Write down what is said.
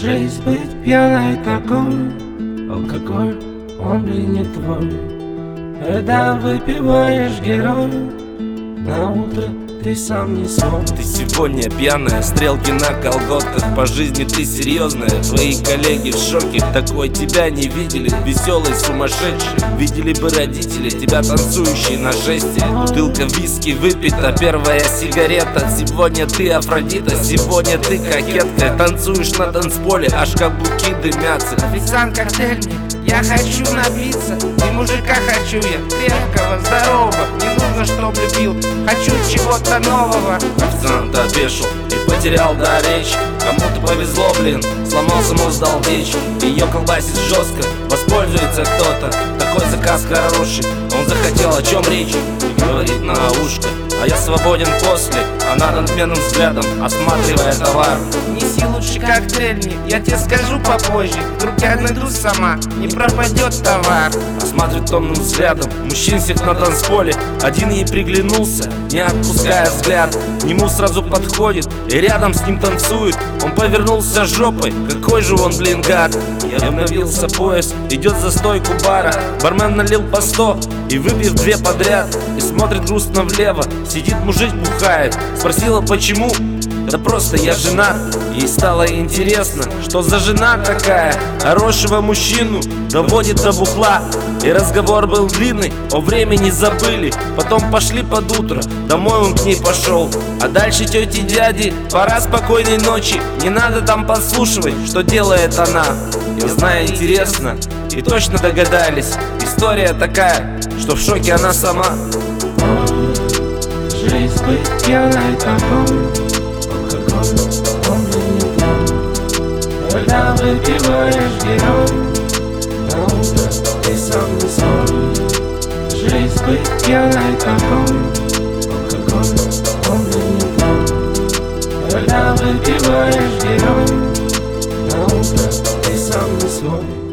Жизнь быть пьяной такой Алкоголь, он блин не твой. Когда выпиваешь герой На утро ты сам не свой Ты сегодня пьяная, стрелки на колготках. По жизни ты серьезная, твои коллеги в шоке. Такой тебя не видели, веселый, сумасшедший. Видели бы родители, тебя танцующий на жесте. Бутылка виски выпита, первая сигарета. Сегодня ты Афродита, сегодня ты кокетка. Танцуешь на танцполе, аж каблуки дымятся. Официант коктейльный, я хочу напиться И мужика хочу я крепкого, здорового Не нужно, чтоб любил, хочу чего-то нового. Официант опешил и потерял до речи. Кому-то повезло, блин, сломался мост дал печь Ее колбасит жестко, воспользуется кто-то. Такой заказ хороший, он захотел, о чем речь. И говорит на ушко, а я свободен после Она надменным взглядом, осматривая товар. Неси лучше коктейльник, я тебе скажу попозже. Вдруг я найду сама, не пропадет товар. Осматривает томным взглядом Мужчин всех на танцполе. Один ей приглянулся, не отпуская взгляд. К нему сразу подходит и рядом с ним танцует. Он повернулся жопой, какой же он, блин, гад. Я обновился пояс, идет за стойку бара. Бармен налил по сто и выпив две подряд И смотрит грустно влево, сидит мужик бухает. Спросила почему, да просто я женат. Ей стало интересно, что за жена такая. Хорошего мужчину доводит до бухла. И разговор был длинный, о времени забыли. Потом пошли под утро, домой он к ней пошел. А дальше тети дяди, пора спокойной ночи. Не надо там подслушивать, что делает она. Я знаю, интересно, и точно догадались. История такая, что в шоке она сама Жизнь быть пьяной такой Алкоголь, он блин не твой Когда выпиваешь герой На утро ты сам не свой Жизнь быть пьяной такой Алкоголь, он блин не твой Когда выпиваешь герой На утро ты сам не свой